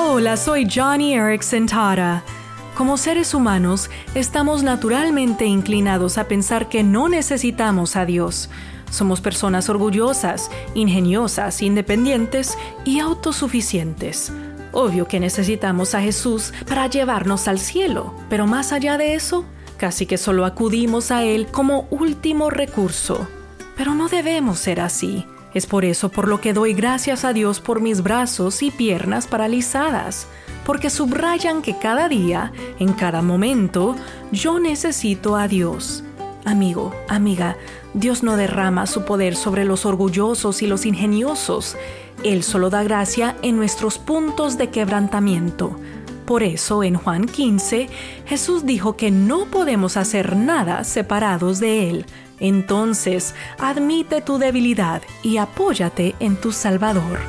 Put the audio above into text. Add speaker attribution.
Speaker 1: Hola, soy Johnny Erickson Tara. Como seres humanos, estamos naturalmente inclinados a pensar que no necesitamos a Dios. Somos personas orgullosas, ingeniosas, independientes y autosuficientes. Obvio que necesitamos a Jesús para llevarnos al cielo, pero más allá de eso, casi que solo acudimos a Él como último recurso. Pero no debemos ser así. Es por eso por lo que doy gracias a Dios por mis brazos y piernas paralizadas, porque subrayan que cada día, en cada momento, yo necesito a Dios. Amigo, amiga, Dios no derrama su poder sobre los orgullosos y los ingeniosos. Él solo da gracia en nuestros puntos de quebrantamiento. Por eso en Juan 15 Jesús dijo que no podemos hacer nada separados de Él. Entonces, admite tu debilidad y apóyate en tu Salvador.